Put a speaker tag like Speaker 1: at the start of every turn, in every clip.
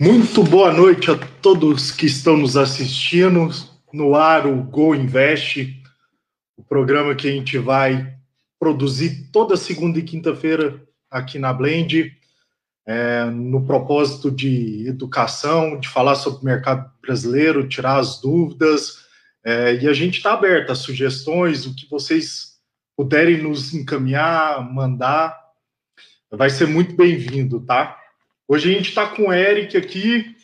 Speaker 1: Muito boa noite a todos que estão nos assistindo. No ar, o Go Invest, o programa que a gente vai produzir toda segunda e quinta-feira aqui na Blend, é, no propósito de educação, de falar sobre o mercado brasileiro, tirar as dúvidas. É, e a gente está aberto a sugestões, o que vocês puderem nos encaminhar, mandar, vai ser muito bem-vindo, tá? Hoje a gente está com o Eric aqui,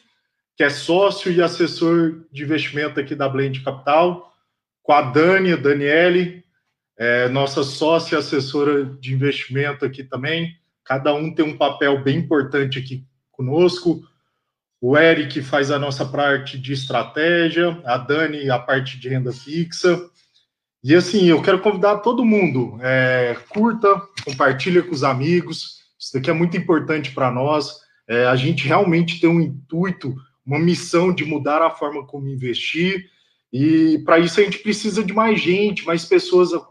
Speaker 1: que é sócio e assessor de investimento aqui da Blend Capital, com a Dani, a Daniele, é, nossa sócia e assessora de investimento aqui também. Cada um tem um papel bem importante aqui conosco. O Eric faz a nossa parte de estratégia, a Dani a parte de renda fixa. E assim, eu quero convidar todo mundo, é, curta, compartilha com os amigos. Isso daqui é muito importante para nós. É, a gente realmente tem um intuito, uma missão de mudar a forma como investir, e para isso a gente precisa de mais gente, mais pessoas uh,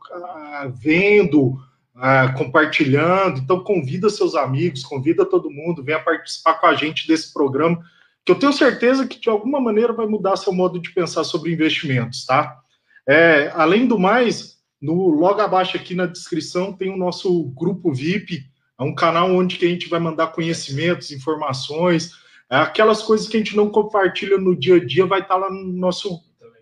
Speaker 1: vendo, uh, compartilhando. Então, convida seus amigos, convida todo mundo, venha participar com a gente desse programa, que eu tenho certeza que de alguma maneira vai mudar seu modo de pensar sobre investimentos, tá? É, além do mais, no logo abaixo aqui na descrição tem o nosso grupo VIP é um canal onde que a gente vai mandar conhecimentos, informações, é aquelas coisas que a gente não compartilha no dia a dia, vai estar lá no nosso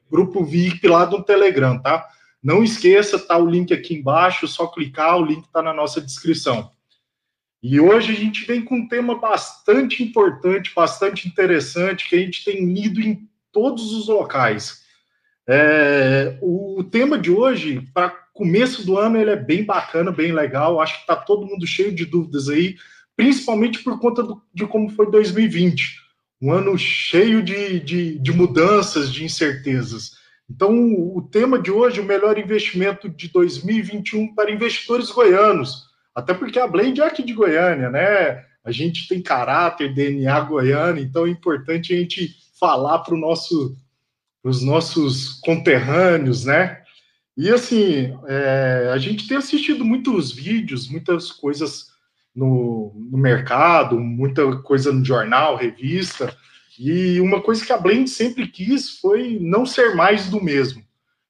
Speaker 1: grupo VIP lá do Telegram, tá? Não esqueça, tá o link aqui embaixo, só clicar, o link está na nossa descrição. E hoje a gente vem com um tema bastante importante, bastante interessante, que a gente tem lido em todos os locais. É, o tema de hoje, para começo do ano ele é bem bacana, bem legal. Acho que está todo mundo cheio de dúvidas aí, principalmente por conta do, de como foi 2020. Um ano cheio de, de, de mudanças, de incertezas. Então, o tema de hoje, o melhor investimento de 2021 para investidores goianos. Até porque a Blend é aqui de Goiânia, né? A gente tem caráter, DNA goiano, então é importante a gente falar para nosso, os nossos conterrâneos, né? E assim, é, a gente tem assistido muitos vídeos, muitas coisas no, no, mercado, muita coisa no jornal, revista, e uma coisa que a Blend sempre quis foi não ser mais do mesmo.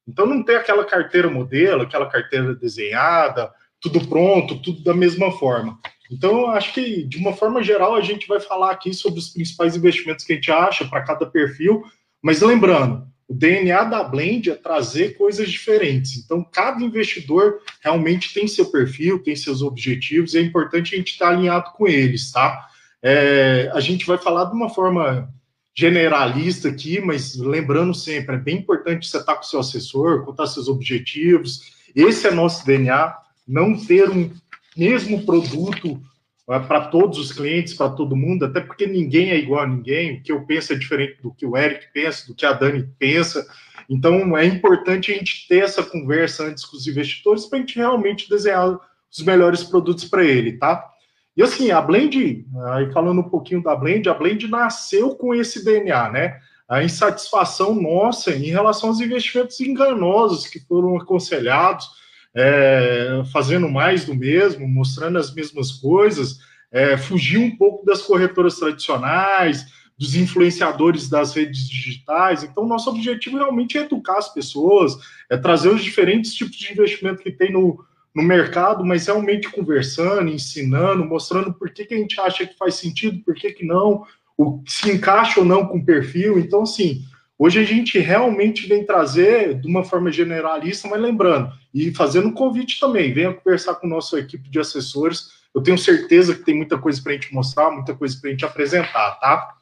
Speaker 1: Então não ter aquela carteira modelo, aquela carteira desenhada, tudo pronto, tudo da mesma forma. Então, acho que, de uma forma geral, a gente vai falar aqui sobre os principais investimentos que a gente acha para cada perfil, mas lembrando, o DNA da Blend é trazer coisas diferentes. Então, cada investidor realmente tem seu perfil, tem seus objetivos, e é importante a gente estar alinhado com eles, tá? É, a gente vai falar de uma forma generalista aqui, mas lembrando sempre, é bem importante você estar com seu assessor, contar seus objetivos. Esse é nosso DNA, não ter um mesmo produto para todos os clientes, para todo mundo, até porque ninguém é igual a ninguém, o que eu penso é diferente do que o Eric pensa, do que a Dani pensa. Então é importante a gente ter essa conversa antes com os investidores para a gente realmente desenhar os melhores produtos para ele, tá? E assim, a Blend, aí falando um pouquinho da Blend, a Blend nasceu com esse DNA, né? A insatisfação nossa em relação aos investimentos enganosos que foram aconselhados, é, fazendo mais do mesmo, mostrando as mesmas coisas, é, fugir um pouco das corretoras tradicionais, dos influenciadores das redes digitais. Então, nosso objetivo realmente é educar as pessoas, é trazer os diferentes tipos de investimento que tem no, no mercado, mas realmente conversando, ensinando, mostrando por que, que a gente acha que faz sentido, por que, que não, o, se encaixa ou não com o perfil. Então, assim, Hoje a gente realmente vem trazer de uma forma generalista, mas lembrando, e fazendo um convite também, venha conversar com nossa equipe de assessores. Eu tenho certeza que tem muita coisa para a gente mostrar, muita coisa para a gente apresentar, tá?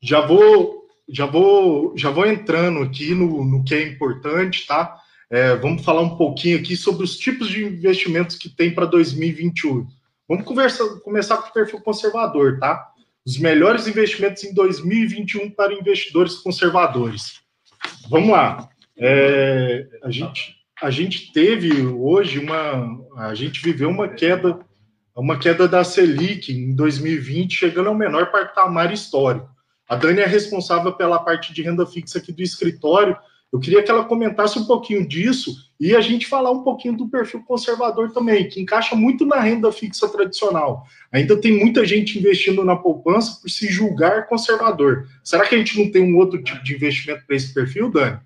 Speaker 1: Já vou, já vou, já vou entrando aqui no, no que é importante, tá? É, vamos falar um pouquinho aqui sobre os tipos de investimentos que tem para 2021. Vamos conversar, começar com o perfil conservador, tá? Os melhores investimentos em 2021 para investidores conservadores. Vamos lá. É, a, gente, a gente teve hoje uma. A gente viveu uma queda, uma queda da Selic em 2020, chegando ao menor patamar histórico. A Dani é responsável pela parte de renda fixa aqui do escritório, Eu queria que ela comentasse um pouquinho disso e a gente falar um pouquinho do perfil conservador também, que encaixa muito na renda fixa tradicional. Ainda tem muita gente investindo na poupança por se julgar conservador. Será que a gente não tem um outro tipo de investimento para esse perfil, Dani?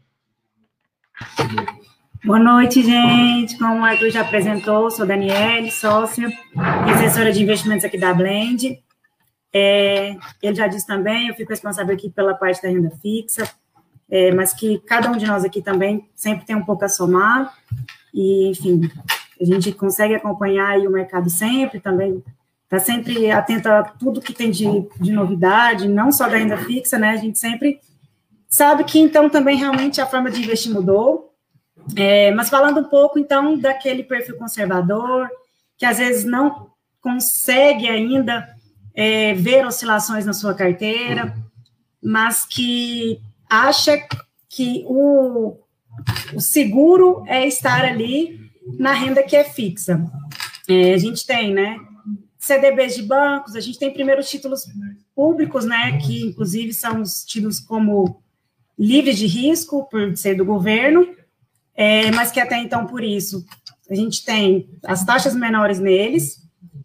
Speaker 2: Boa noite, gente. Como o Arthur já apresentou, sou Daniele, sócia e assessora de investimentos aqui da Blend. É, ele já disse também, eu fico responsável aqui pela parte da renda fixa, é, mas que cada um de nós aqui também sempre tem um pouco a somar, e, enfim, a gente consegue acompanhar o mercado sempre, também está sempre atento a tudo que tem de, de novidade, não só da renda fixa, né, a gente sempre sabe que, então, também realmente a forma de investir mudou, é, mas falando um pouco, então, daquele perfil conservador, que às vezes não consegue ainda é, ver oscilações na sua carteira, mas que acha que o, o seguro é estar ali na renda que é fixa. É, a gente tem, né? CDBs de bancos, a gente tem primeiro títulos públicos, né? Que inclusive são os tidos como livres de risco, por ser do governo, é, mas que até então, por isso, a gente tem as taxas menores neles,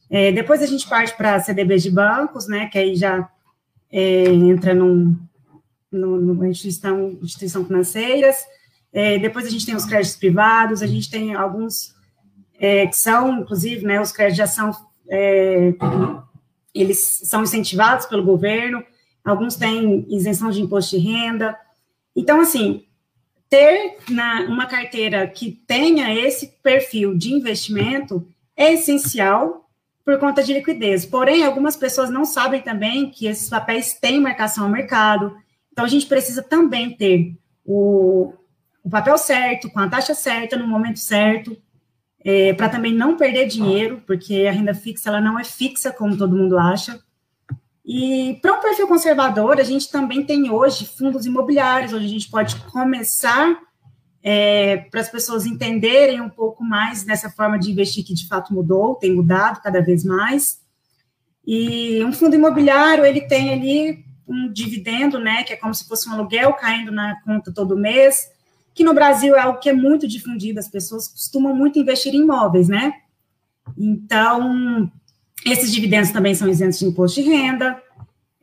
Speaker 2: é, depois a gente parte para CDBs de bancos, né, que aí já é, entra num, numa instituição, instituição financeiras. É, depois a gente tem os créditos privados, a gente tem alguns é, que são, inclusive, né, os créditos já são, é, eles são incentivados pelo governo, alguns têm isenção de imposto de renda. Então, assim, ter na, uma carteira que tenha esse perfil de investimento é essencial por conta de liquidez. Porém, algumas pessoas não sabem também que esses papéis têm marcação ao mercado. Então, a gente precisa também ter o, o papel certo, com a taxa certa, no momento certo, é, para também não perder dinheiro, porque a renda fixa ela não é fixa, como todo mundo acha. E para um perfil conservador, a gente também tem hoje fundos imobiliários, onde a gente pode começar é, para as pessoas entenderem um pouco mais dessa forma de investir que de fato mudou, tem mudado cada vez mais. E um fundo imobiliário, ele tem ali um dividendo, né, que é como se fosse um aluguel caindo na conta todo mês, que no Brasil é algo que é muito difundido, as pessoas costumam muito investir em imóveis, né? Então, esses dividendos também são isentos de imposto de renda.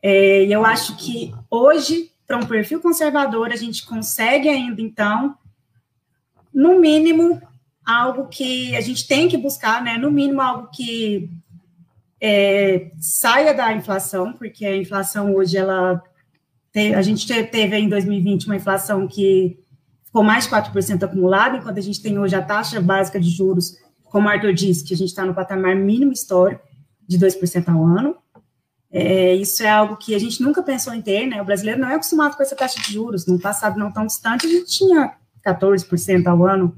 Speaker 2: É, e eu acho que hoje, para um perfil conservador, a gente consegue ainda, então, no mínimo, algo que a gente tem que buscar, né? No mínimo, algo que é, saia da inflação, porque a inflação hoje, ela. a gente teve em 2020 uma inflação que ficou mais de 4% acumulada, enquanto a gente tem hoje a taxa básica de juros, como o Arthur disse, que a gente está no patamar mínimo histórico de 2% ao ano. É, isso é algo que a gente nunca pensou em ter, né? O brasileiro não é acostumado com essa taxa de juros. No passado não tão distante, a gente tinha 14% ao ano.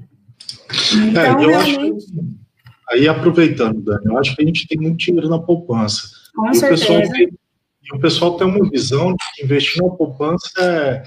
Speaker 1: Então, é, realmente... acho aí aproveitando, Dani, eu acho que a gente tem muito dinheiro na poupança.
Speaker 2: Com e certeza.
Speaker 1: O pessoal tem, e o pessoal tem uma visão de que investir na poupança é,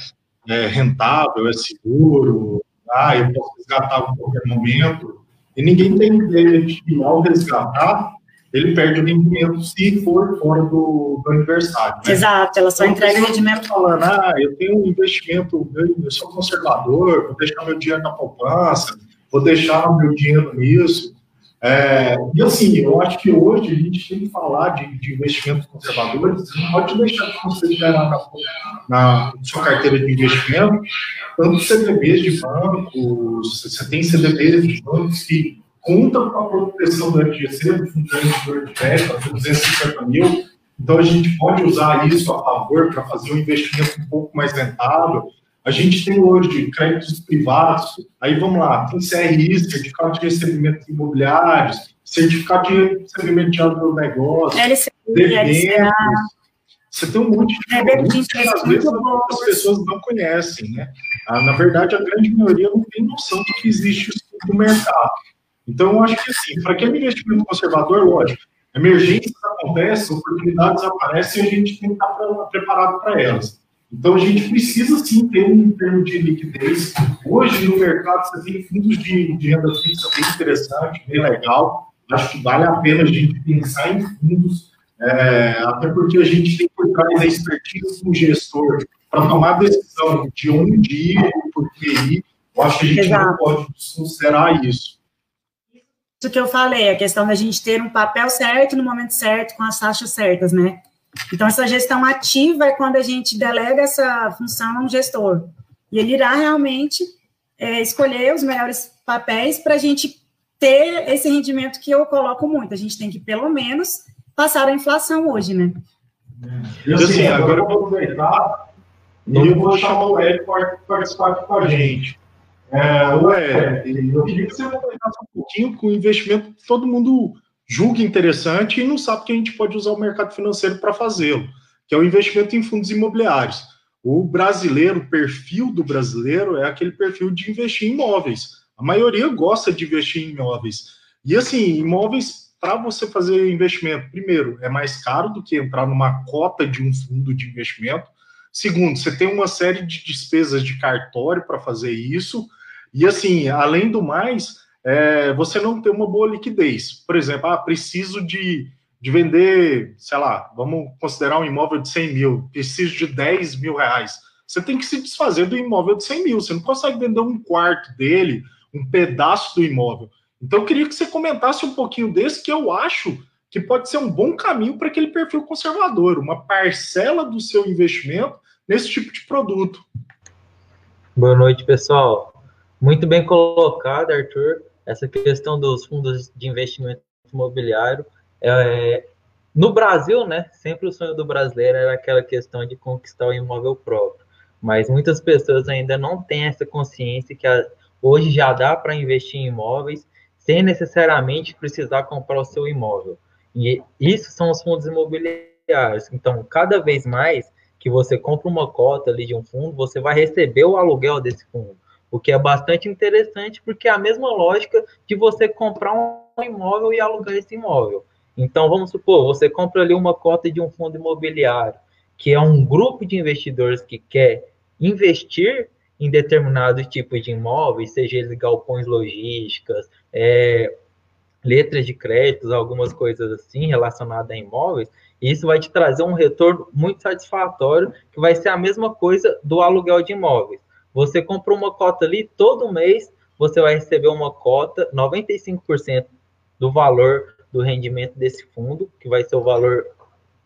Speaker 1: é rentável, é seguro, ah, eu posso resgatar a qualquer momento. E ninguém tem ideia de que ao resgatar, ele perde o rendimento se for fora do, do aniversário.
Speaker 2: Né? Exato, ela só então, entrega o rendimento.
Speaker 1: falando, ah, eu tenho um investimento, eu sou conservador, vou deixar meu dinheiro na poupança, vou deixar o meu dinheiro nisso. É, e assim, eu acho que hoje a gente tem que falar de, de investimentos conservadores, você não pode deixar você tiver na, na sua carteira de investimento, tanto CDBs de bancos, você tem CDBs de bancos que conta com a proteção do FGC, do Fundo de Crédito, a 250 mil. Então, a gente pode usar isso a favor para fazer um investimento um pouco mais rentável. A gente tem hoje créditos privados, aí vamos lá, tem CRI, Certificado de Recebimento Imobiliários, Certificado de Recebimento de Agronegócio,
Speaker 2: eventos.
Speaker 1: Você tem um monte de coisas que às vezes as pessoas não conhecem, né? Ah, na verdade, a grande maioria não tem noção de que existe isso no mercado. Então, eu acho que, assim, para quem é investimento conservador, lógico, emergências acontecem, oportunidades aparecem e a gente tem que estar preparado para elas. Então, a gente precisa, sim, ter um termo de liquidez. Hoje, no mercado, você tem fundos de, de renda fixa bem interessante, bem legal. Acho que vale a pena a gente pensar em fundos, é, até porque a gente tem por trás a expertise do gestor para tomar decisão de onde ir, por que ir, eu acho que a gente Exato. não pode considerar isso.
Speaker 2: Isso que eu falei, a questão da gente ter um papel certo no momento certo, com as taxas certas, né? Então, essa gestão ativa é quando a gente delega essa função a um gestor. E ele irá realmente é, escolher os melhores papéis para a gente ter esse rendimento que eu coloco muito. A gente tem que, pelo menos, passar a inflação hoje, né?
Speaker 1: E assim, agora eu vou aproveitar e eu vou chamar o Ed para participar aqui com a gente. É, ué, eu queria que você comentasse um pouquinho com o investimento que todo mundo julga interessante e não sabe que a gente pode usar o mercado financeiro para fazê-lo, que é o investimento em fundos imobiliários. O brasileiro, o perfil do brasileiro é aquele perfil de investir em imóveis. A maioria gosta de investir em imóveis. E assim, imóveis, para você fazer investimento, primeiro, é mais caro do que entrar numa cota de um fundo de investimento. Segundo, você tem uma série de despesas de cartório para fazer isso. E assim, além do mais, é, você não tem uma boa liquidez. Por exemplo, ah, preciso de, de vender, sei lá, vamos considerar um imóvel de 100 mil, preciso de 10 mil reais. Você tem que se desfazer do imóvel de 100 mil, você não consegue vender um quarto dele, um pedaço do imóvel. Então, eu queria que você comentasse um pouquinho desse, que eu acho que pode ser um bom caminho para aquele perfil conservador, uma parcela do seu investimento nesse tipo de produto.
Speaker 3: Boa noite, pessoal. Muito bem colocado, Arthur essa questão dos fundos de investimento imobiliário. É, no Brasil, né, sempre o sonho do brasileiro era aquela questão de conquistar o imóvel próprio, mas muitas pessoas ainda não têm essa consciência que a, hoje já dá para investir em imóveis sem necessariamente precisar comprar o seu imóvel. E isso são os fundos imobiliários. Então, cada vez mais que você compra uma cota ali de um fundo, você vai receber o aluguel desse fundo o que é bastante interessante, porque é a mesma lógica de você comprar um imóvel e alugar esse imóvel. Então, vamos supor, você compra ali uma cota de um fundo imobiliário, que é um grupo de investidores que quer investir em determinados tipos de imóveis, seja eles galpões logísticas, é, letras de créditos, algumas coisas assim relacionadas a imóveis, isso vai te trazer um retorno muito satisfatório, que vai ser a mesma coisa do aluguel de imóveis. Você comprou uma cota ali, todo mês você vai receber uma cota, 95% do valor do rendimento desse fundo, que vai ser o valor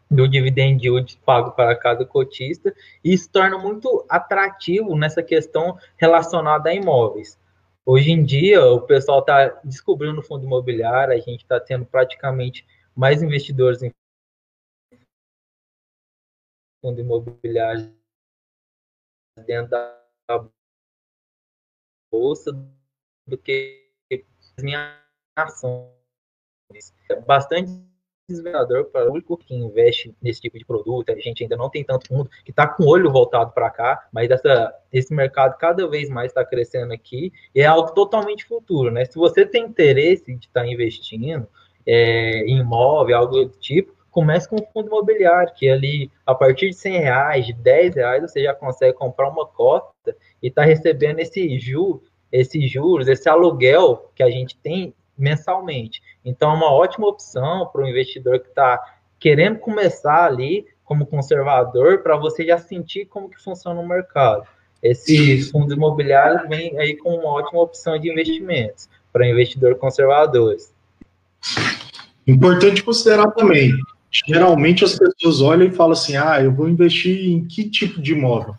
Speaker 3: do dividend yield pago para cada cotista, e isso torna muito atrativo nessa questão relacionada a imóveis. Hoje em dia, o pessoal está descobrindo o fundo imobiliário, a gente está tendo praticamente mais investidores em fundo imobiliário dentro da bolsa do que as minhas ações. É bastante desesperador para o público que investe nesse tipo de produto. A gente ainda não tem tanto fundo que está com o olho voltado para cá, mas essa, esse mercado cada vez mais está crescendo aqui e é algo totalmente futuro, né? Se você tem interesse de estar tá investindo é, em imóvel, algo do tipo, comece com o fundo imobiliário, que ali, a partir de 100 reais, de 10 reais, você já consegue comprar uma cota e está recebendo esse juro, esses juros, esse aluguel que a gente tem mensalmente. Então, é uma ótima opção para o investidor que está querendo começar ali como conservador, para você já sentir como que funciona o mercado. Esses fundos imobiliários vêm aí com uma ótima opção de investimentos para investidor conservadores.
Speaker 1: Importante considerar também, geralmente as pessoas olham e falam assim, ah, eu vou investir em que tipo de imóvel?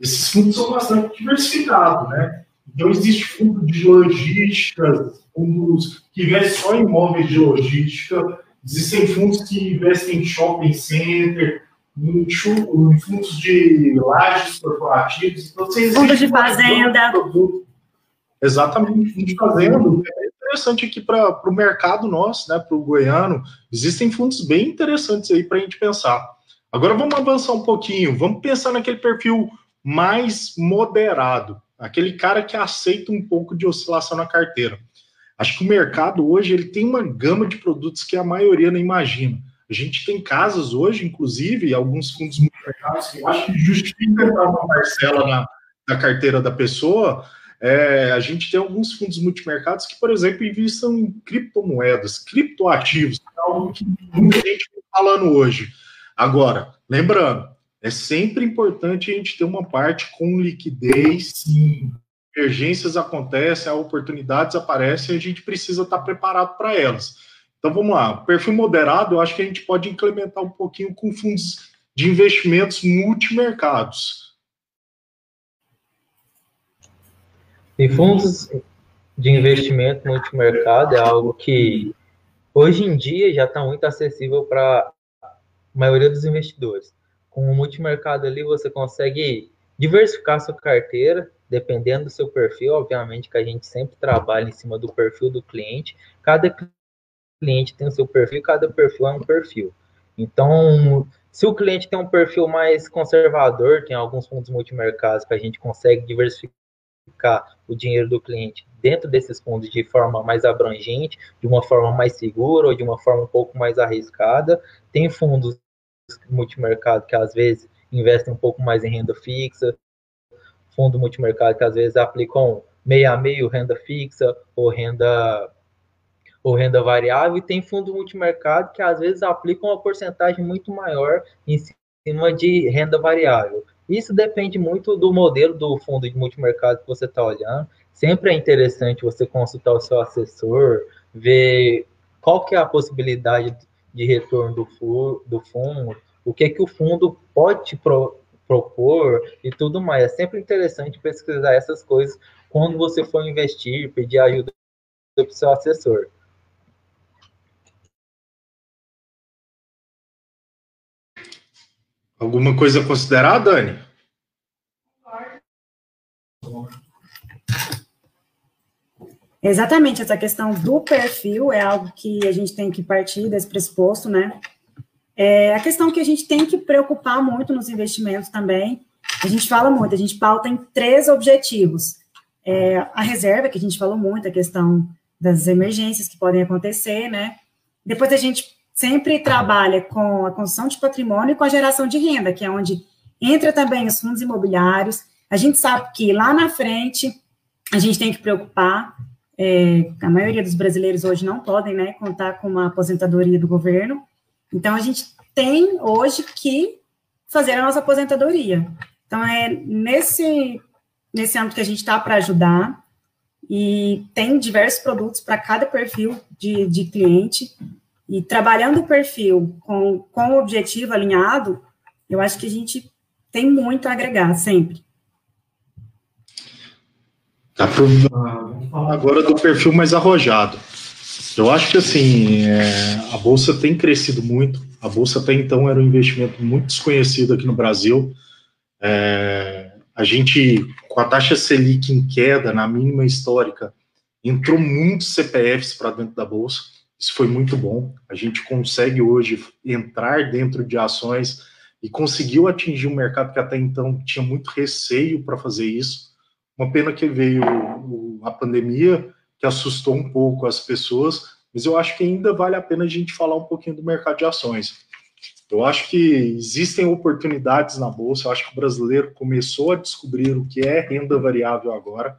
Speaker 1: Esses fundos são bastante diversificados, né? Então, existe fundo de logística, fundos que investem só em imóveis de logística, existem fundos que investem em shopping center, em, em fundos de lajes corporativos.
Speaker 2: Então, fundos de fazenda.
Speaker 1: Exatamente, fundo de fazenda. Interessante aqui para o mercado nosso, né, para o goiano. Existem fundos bem interessantes aí para a gente pensar. Agora vamos avançar um pouquinho, vamos pensar naquele perfil mais moderado, aquele cara que aceita um pouco de oscilação na carteira. Acho que o mercado hoje ele tem uma gama de produtos que a maioria não imagina. A gente tem casas hoje, inclusive, alguns fundos multimercados que eu acho que justifica uma parcela na, na carteira da pessoa. É, a gente tem alguns fundos multimercados que, por exemplo, investem em criptomoedas, criptoativos, é algo que muita gente está falando hoje. Agora, lembrando, é sempre importante a gente ter uma parte com liquidez. Sim. Emergências acontecem, oportunidades aparecem, a gente precisa estar preparado para elas. Então vamos lá, perfil moderado, eu acho que a gente pode implementar um pouquinho com fundos de investimentos multimercados.
Speaker 3: E fundos de investimento multimercado é algo que hoje em dia já está muito acessível para a maioria dos investidores. Com o multimercado ali você consegue diversificar sua carteira, dependendo do seu perfil, obviamente que a gente sempre trabalha em cima do perfil do cliente. Cada cliente tem o seu perfil, cada perfil é um perfil. Então, se o cliente tem um perfil mais conservador, tem alguns fundos multimercados que a gente consegue diversificar o dinheiro do cliente dentro desses fundos de forma mais abrangente, de uma forma mais segura ou de uma forma um pouco mais arriscada. Tem fundos multimercado que às vezes investem um pouco mais em renda fixa, fundo multimercado que às vezes aplicam meio a meio renda fixa ou renda ou renda variável, e tem fundo multimercado que às vezes aplicam uma porcentagem muito maior em cima de renda variável. Isso depende muito do modelo do fundo de multimercado que você está olhando. Sempre é interessante você consultar o seu assessor, ver qual que é a possibilidade de retorno do, do fundo, o que que o fundo pode te pro, propor e tudo mais. É sempre interessante pesquisar essas coisas quando você for investir, pedir ajuda para o seu assessor.
Speaker 1: Alguma coisa a considerar, Dani?
Speaker 2: Exatamente, essa questão do perfil é algo que a gente tem que partir desse pressuposto, né? É a questão que a gente tem que preocupar muito nos investimentos também. A gente fala muito, a gente pauta em três objetivos. É, a reserva, que a gente falou muito, a questão das emergências que podem acontecer, né? Depois a gente sempre trabalha com a construção de patrimônio e com a geração de renda, que é onde entra também os fundos imobiliários. A gente sabe que lá na frente a gente tem que preocupar. É, a maioria dos brasileiros hoje não podem né, contar com uma aposentadoria do governo. Então, a gente tem hoje que fazer a nossa aposentadoria. Então, é nesse, nesse âmbito que a gente está para ajudar. E tem diversos produtos para cada perfil de, de cliente. E trabalhando o perfil com, com o objetivo alinhado, eu acho que a gente tem muito a agregar sempre.
Speaker 1: Tá agora do perfil mais arrojado. Eu acho que assim é, a bolsa tem crescido muito. A bolsa até então era um investimento muito desconhecido aqui no Brasil. É, a gente, com a taxa Selic em queda, na mínima histórica, entrou muitos CPFs para dentro da bolsa. Isso foi muito bom. A gente consegue hoje entrar dentro de ações e conseguiu atingir um mercado que até então tinha muito receio para fazer isso. Uma pena que veio a pandemia, que assustou um pouco as pessoas, mas eu acho que ainda vale a pena a gente falar um pouquinho do mercado de ações. Eu acho que existem oportunidades na bolsa, eu acho que o brasileiro começou a descobrir o que é renda variável agora.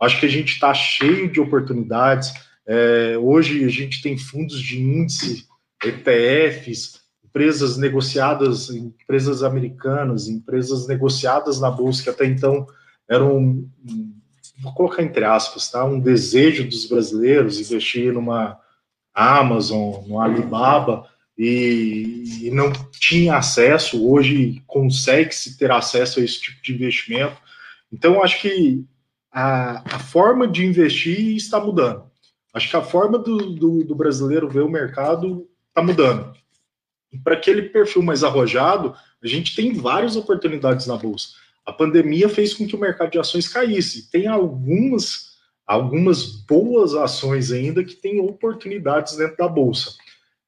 Speaker 1: Acho que a gente está cheio de oportunidades é, hoje a gente tem fundos de índice, ETFs, empresas negociadas, empresas americanas, empresas negociadas na bolsa que até então eram, vou colocar entre aspas, tá, um desejo dos brasileiros investir numa Amazon, no Alibaba e, e não tinha acesso. Hoje consegue-se ter acesso a esse tipo de investimento. Então, acho que a, a forma de investir está mudando. Acho que a forma do, do, do brasileiro ver o mercado está mudando. Para aquele perfil mais arrojado, a gente tem várias oportunidades na bolsa. A pandemia fez com que o mercado de ações caísse. Tem algumas, algumas boas ações ainda que têm oportunidades dentro da bolsa.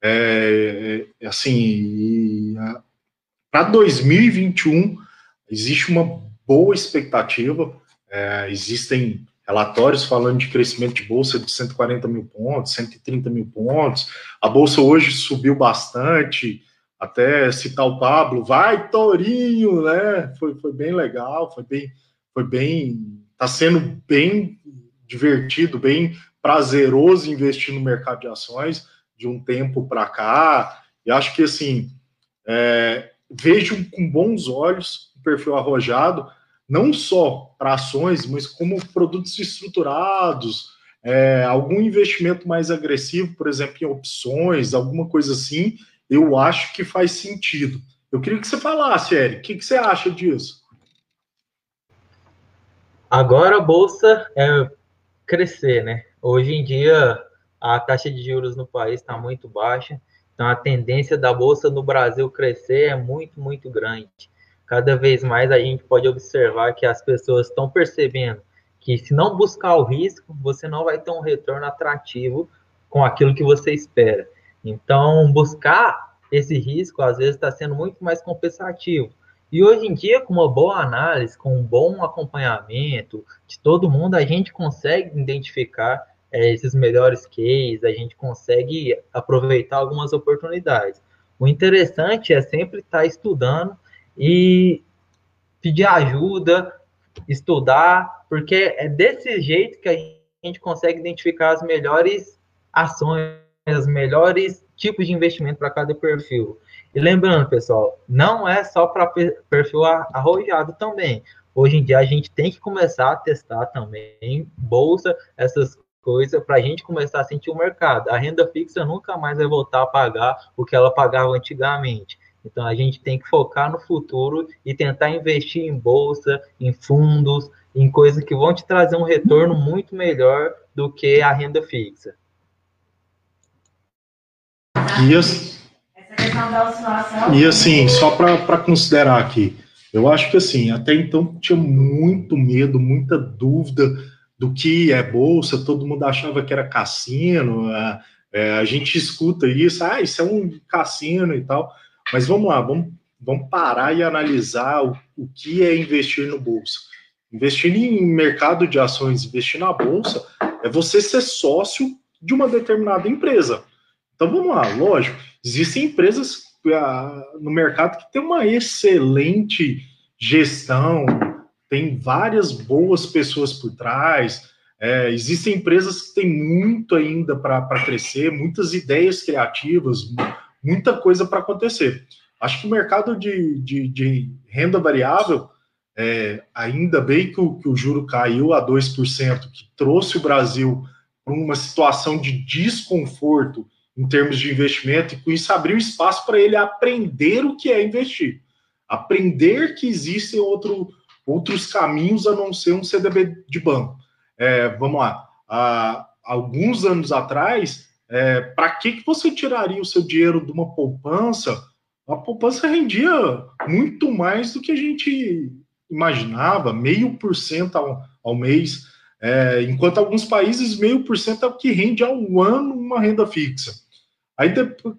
Speaker 1: É, é assim, para 2021 existe uma boa expectativa. É, existem relatórios falando de crescimento de bolsa de 140 mil pontos, 130 mil pontos. A bolsa hoje subiu bastante, até citar o Pablo, vai Torinho, né? Foi, foi bem legal, foi bem, foi bem, está sendo bem divertido, bem prazeroso investir no mercado de ações de um tempo para cá. E acho que assim, é, vejo com bons olhos o perfil arrojado, não só para ações, mas como produtos estruturados, é, algum investimento mais agressivo, por exemplo, em opções, alguma coisa assim, eu acho que faz sentido. Eu queria que você falasse, Eric, o que, que você acha disso?
Speaker 3: Agora a bolsa é crescer, né? Hoje em dia a taxa de juros no país está muito baixa, então a tendência da bolsa no Brasil crescer é muito, muito grande. Cada vez mais a gente pode observar que as pessoas estão percebendo que se não buscar o risco, você não vai ter um retorno atrativo com aquilo que você espera. Então, buscar esse risco às vezes está sendo muito mais compensativo. E hoje em dia, com uma boa análise, com um bom acompanhamento de todo mundo, a gente consegue identificar é, esses melhores cases, a gente consegue aproveitar algumas oportunidades. O interessante é sempre estar tá estudando e pedir ajuda, estudar, porque é desse jeito que a gente consegue identificar as melhores ações, os melhores tipos de investimento para cada perfil. E lembrando, pessoal, não é só para perfil arrojado também. Hoje em dia a gente tem que começar a testar também bolsa, essas coisas, para a gente começar a sentir o mercado. A renda fixa nunca mais vai voltar a pagar o que ela pagava antigamente. Então a gente tem que focar no futuro e tentar investir em bolsa, em fundos, em coisas que vão te trazer um retorno muito melhor do que a renda fixa.
Speaker 1: E, e assim, só para considerar aqui, eu acho que assim, até então tinha muito medo, muita dúvida do que é bolsa, todo mundo achava que era cassino, a, é, é, a gente escuta isso, ah, isso é um cassino e tal, mas vamos lá, vamos, vamos parar e analisar o, o que é investir no bolsa. Investir em mercado de ações, investir na bolsa, é você ser sócio de uma determinada empresa. Então vamos lá, lógico, existem empresas ah, no mercado que tem uma excelente gestão, tem várias boas pessoas por trás, é, existem empresas que têm muito ainda para crescer, muitas ideias criativas, muita coisa para acontecer. Acho que o mercado de, de, de renda variável, é, ainda bem que o, que o juro caiu a 2%, que trouxe o Brasil para uma situação de desconforto em termos de investimento, e com isso abriu espaço para ele aprender o que é investir. Aprender que existem outro, outros caminhos a não ser um CDB de banco. É, vamos lá, há alguns anos atrás, é, para que, que você tiraria o seu dinheiro de uma poupança? A poupança rendia muito mais do que a gente imaginava, meio por cento ao, mês, é, enquanto alguns países meio por cento é o que rende ao ano uma renda fixa. Aí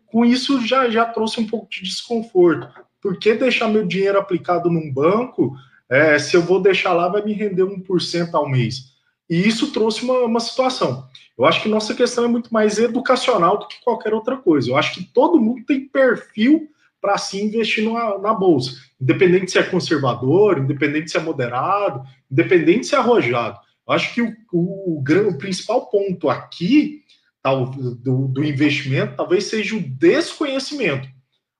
Speaker 1: com isso já, já trouxe um pouco de desconforto. Por que deixar meu dinheiro aplicado num banco é, se eu vou deixar lá vai me render 1% ao mês? E isso trouxe uma, uma situação. Eu acho que nossa questão é muito mais educacional do que qualquer outra coisa. Eu acho que todo mundo tem perfil para se investir na, na, bolsa, independente se é conservador, independente se é moderado, independente se é arrojado. Eu acho que o, o, o, principal ponto aqui do, do investimento talvez seja o desconhecimento.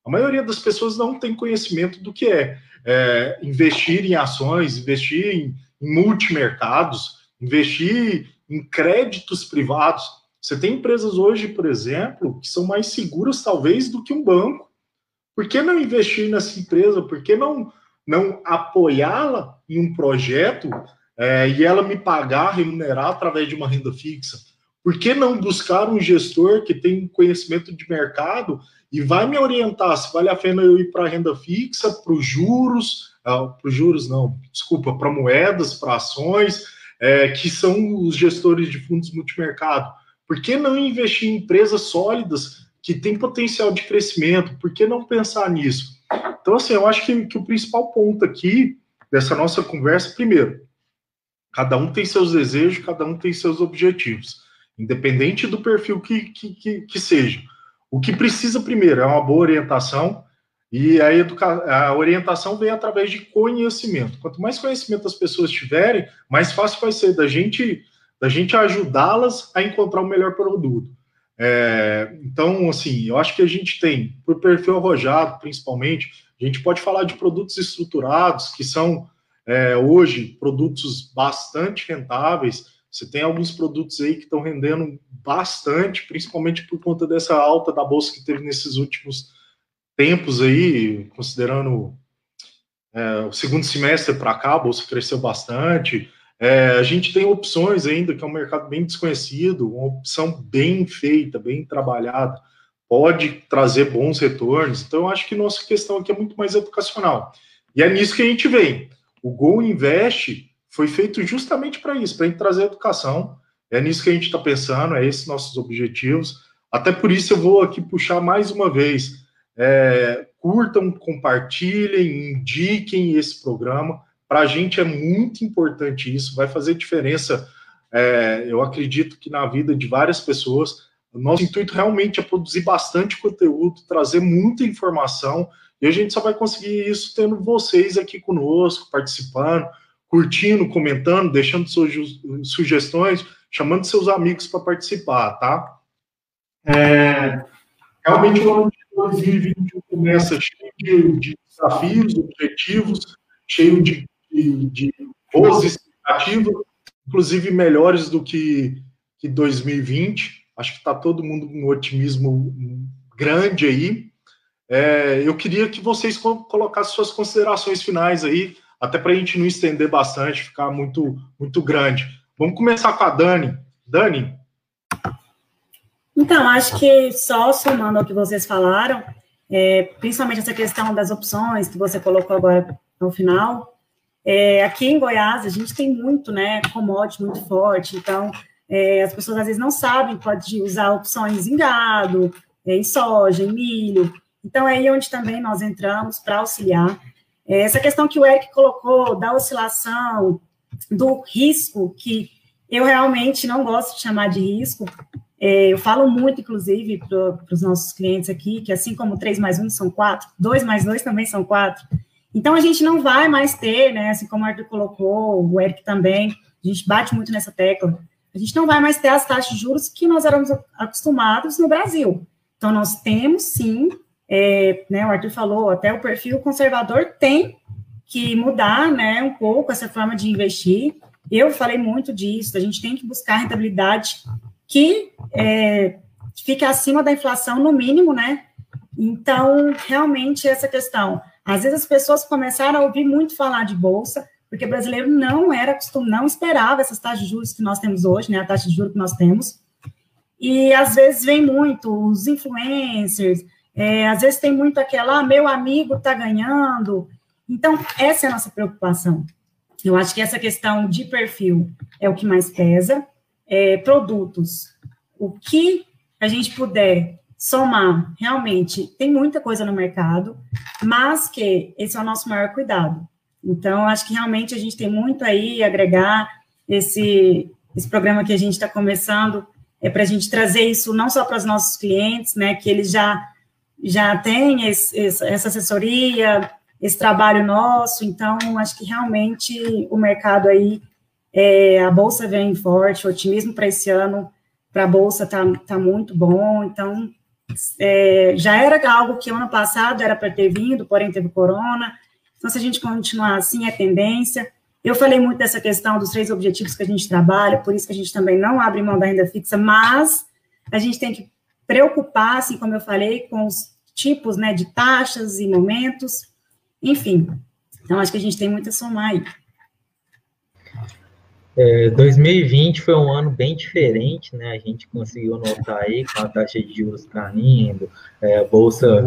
Speaker 1: A maioria das pessoas não tem conhecimento do que é, é investir em ações, investir em, em multimercados, investir em créditos privados. Você tem empresas hoje, por exemplo, que são mais seguras, talvez, do que um banco. Por que não investir nessa empresa? Por que não, não apoiá-la em um projeto é, e ela me pagar, remunerar através de uma renda fixa? Por que não buscar um gestor que tem conhecimento de mercado e vai me orientar se vale a pena eu ir para a renda fixa, para os juros, ah, para os juros não, desculpa, para moedas, para ações, é, que são os gestores de fundos multimercado. Por que não investir em empresas sólidas que têm potencial de crescimento? Por que não pensar nisso? Então, assim, eu acho que, que o principal ponto aqui dessa nossa conversa, primeiro, cada um tem seus desejos, cada um tem seus objetivos, independente do perfil que, que, que, que seja. O que precisa primeiro é uma boa orientação, e a, educa... a orientação vem através de conhecimento. Quanto mais conhecimento as pessoas tiverem, mais fácil vai ser da gente da gente ajudá-las a encontrar o melhor produto. É, então, assim, eu acho que a gente tem, por perfil arrojado, principalmente, a gente pode falar de produtos estruturados, que são é, hoje produtos bastante rentáveis. Você tem alguns produtos aí que estão rendendo bastante, principalmente por conta dessa alta da bolsa que teve nesses últimos tempos aí, considerando é, o segundo semestre para cá, a bolsa cresceu bastante. É, a gente tem opções ainda, que é um mercado bem desconhecido, uma opção bem feita, bem trabalhada, pode trazer bons retornos. Então, eu acho que nossa questão aqui é muito mais educacional. E é nisso que a gente vem. O Go Invest foi feito justamente para isso, para trazer educação. É nisso que a gente está pensando, é esses nossos objetivos. Até por isso eu vou aqui puxar mais uma vez. É, curtam, compartilhem, indiquem esse programa para a gente é muito importante isso, vai fazer diferença, é, eu acredito que na vida de várias pessoas. O nosso intuito realmente é produzir bastante conteúdo, trazer muita informação, e a gente só vai conseguir isso tendo vocês aqui conosco, participando, curtindo, comentando, deixando suas sugestões, chamando seus amigos para participar, tá? É, realmente 2021 começa cheio de, de desafios, objetivos, cheio de de, de boas expectativas, inclusive melhores do que, que 2020. Acho que está todo mundo com um otimismo grande aí. É, eu queria que vocês colocassem suas considerações finais aí, até para a gente não estender bastante, ficar muito, muito grande. Vamos começar com a Dani. Dani?
Speaker 2: Então, acho que só somando ao que vocês falaram, é, principalmente essa questão das opções que você colocou agora no final, é, aqui em Goiás, a gente tem muito, né, commodity muito forte, então é, as pessoas às vezes não sabem, pode usar opções em gado, é, em soja, em milho. Então, é aí onde também nós entramos para auxiliar. É, essa questão que o Eric colocou da oscilação, do risco, que eu realmente não gosto de chamar de risco, é, eu falo muito, inclusive, para os nossos clientes aqui, que assim como 3 mais 1 são 4, 2 mais 2 também são 4, então, a gente não vai mais ter, né, assim como o Arthur colocou, o Eric também, a gente bate muito nessa tecla, a gente não vai mais ter as taxas de juros que nós éramos acostumados no Brasil. Então, nós temos, sim, é, né, o Arthur falou, até o perfil conservador tem que mudar, né, um pouco essa forma de investir. Eu falei muito disso, a gente tem que buscar rentabilidade que é, fique acima da inflação, no mínimo, né? Então, realmente, essa questão às vezes as pessoas começaram a ouvir muito falar de bolsa, porque o brasileiro não era acostumado, não esperava essas taxas de juros que nós temos hoje, né, a taxa de juros que nós temos. E às vezes vem muito os influencers, é, às vezes tem muito aquela, ah, meu amigo está ganhando. Então, essa é a nossa preocupação. Eu acho que essa questão de perfil é o que mais pesa. É, produtos, o que a gente puder somar, realmente, tem muita coisa no mercado, mas que esse é o nosso maior cuidado. Então, acho que realmente a gente tem muito aí a agregar esse, esse programa que a gente está começando, é para a gente trazer isso não só para os nossos clientes, né, que eles já, já têm esse, essa assessoria, esse trabalho nosso, então, acho que realmente o mercado aí, é, a Bolsa vem forte, o otimismo para esse ano para a Bolsa está tá muito bom, então, é, já era algo que ano passado era para ter vindo, porém teve corona. Então, se a gente continuar assim, é tendência. Eu falei muito dessa questão dos três objetivos que a gente trabalha, por isso que a gente também não abre mão da renda fixa, mas a gente tem que preocupar, assim como eu falei, com os tipos né, de taxas e momentos, enfim. Então, acho que a gente tem muito a somar aí.
Speaker 3: É, 2020 foi um ano bem diferente, né? A gente conseguiu notar aí com a taxa de juros caindo, é, a bolsa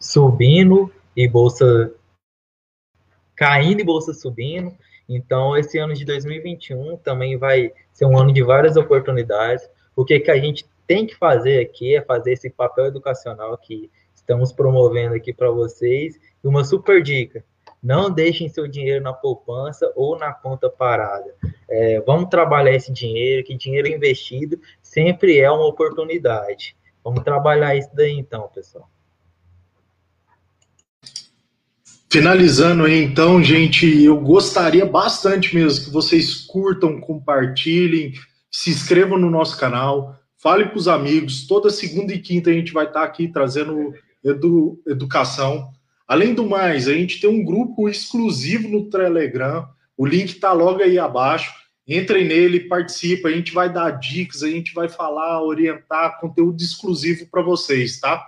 Speaker 3: subindo e bolsa caindo e bolsa subindo. Então, esse ano de 2021 também vai ser um ano de várias oportunidades. O que, que a gente tem que fazer aqui é fazer esse papel educacional que estamos promovendo aqui para vocês. E uma super dica: não deixem seu dinheiro na poupança ou na conta parada. É, vamos trabalhar esse dinheiro, que dinheiro investido sempre é uma oportunidade. Vamos trabalhar isso daí então, pessoal.
Speaker 1: Finalizando aí, então, gente, eu gostaria bastante mesmo que vocês curtam, compartilhem, se inscrevam no nosso canal, fale para os amigos. Toda segunda e quinta a gente vai estar aqui trazendo edu, educação. Além do mais, a gente tem um grupo exclusivo no Telegram. O link está logo aí abaixo. Entrem nele, participe. A gente vai dar dicas, a gente vai falar, orientar, conteúdo exclusivo para vocês, tá?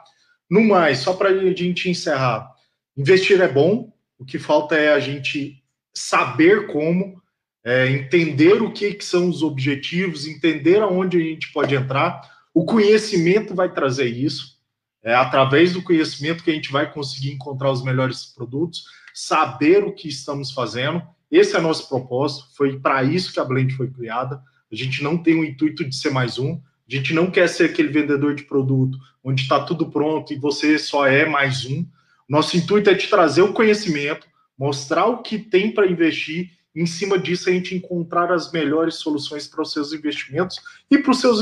Speaker 1: No mais, só para a gente encerrar. Investir é bom, o que falta é a gente saber como, é, entender o que, que são os objetivos, entender aonde a gente pode entrar. O conhecimento vai trazer isso. É através do conhecimento que a gente vai conseguir encontrar os melhores produtos, saber o que estamos fazendo. Esse é nosso propósito. Foi para isso que a Blend foi criada. A gente não tem o intuito de ser mais um. A gente não quer ser aquele vendedor de produto onde está tudo pronto e você só é mais um. Nosso intuito é te trazer o conhecimento, mostrar o que tem para investir. Em cima disso, a gente encontrar as melhores soluções para os seus investimentos e para os seus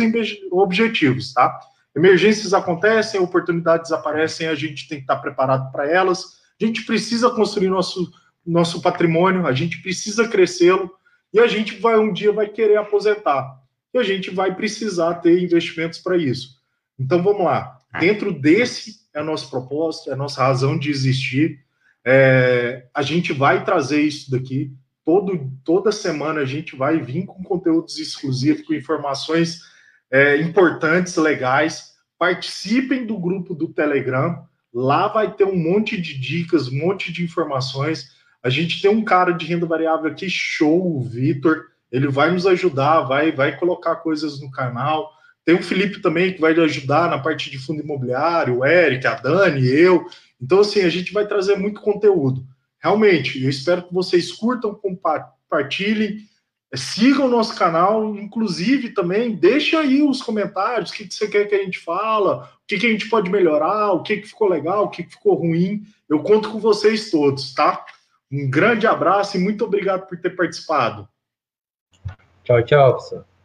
Speaker 1: objetivos, tá? Emergências acontecem, oportunidades aparecem, a gente tem que estar preparado para elas. A gente precisa construir nosso, nosso patrimônio, a gente precisa crescê-lo e a gente vai um dia vai querer aposentar. E a gente vai precisar ter investimentos para isso. Então vamos lá. Dentro desse é nosso propósito, é nossa razão de existir. É, a gente vai trazer isso daqui. Todo, toda semana a gente vai vir com conteúdos exclusivos, com informações é, importantes, legais. Participem do grupo do Telegram. Lá vai ter um monte de dicas, um monte de informações. A gente tem um cara de renda variável aqui, show, o Vitor. Ele vai nos ajudar, vai, vai colocar coisas no canal. Tem o Felipe também que vai ajudar na parte de fundo imobiliário, o Eric, a Dani, eu. Então, assim, a gente vai trazer muito conteúdo. Realmente, eu espero que vocês curtam, compartilhem Siga o nosso canal, inclusive também deixe aí os comentários, o que, você quer que a gente fala, o que, a gente pode melhorar, o que, que ficou legal, o que, que ficou ruim. Eu conto com vocês todos, tá? Um grande abraço e muito obrigado por ter participado.
Speaker 3: Tchau, tchau, pessoal.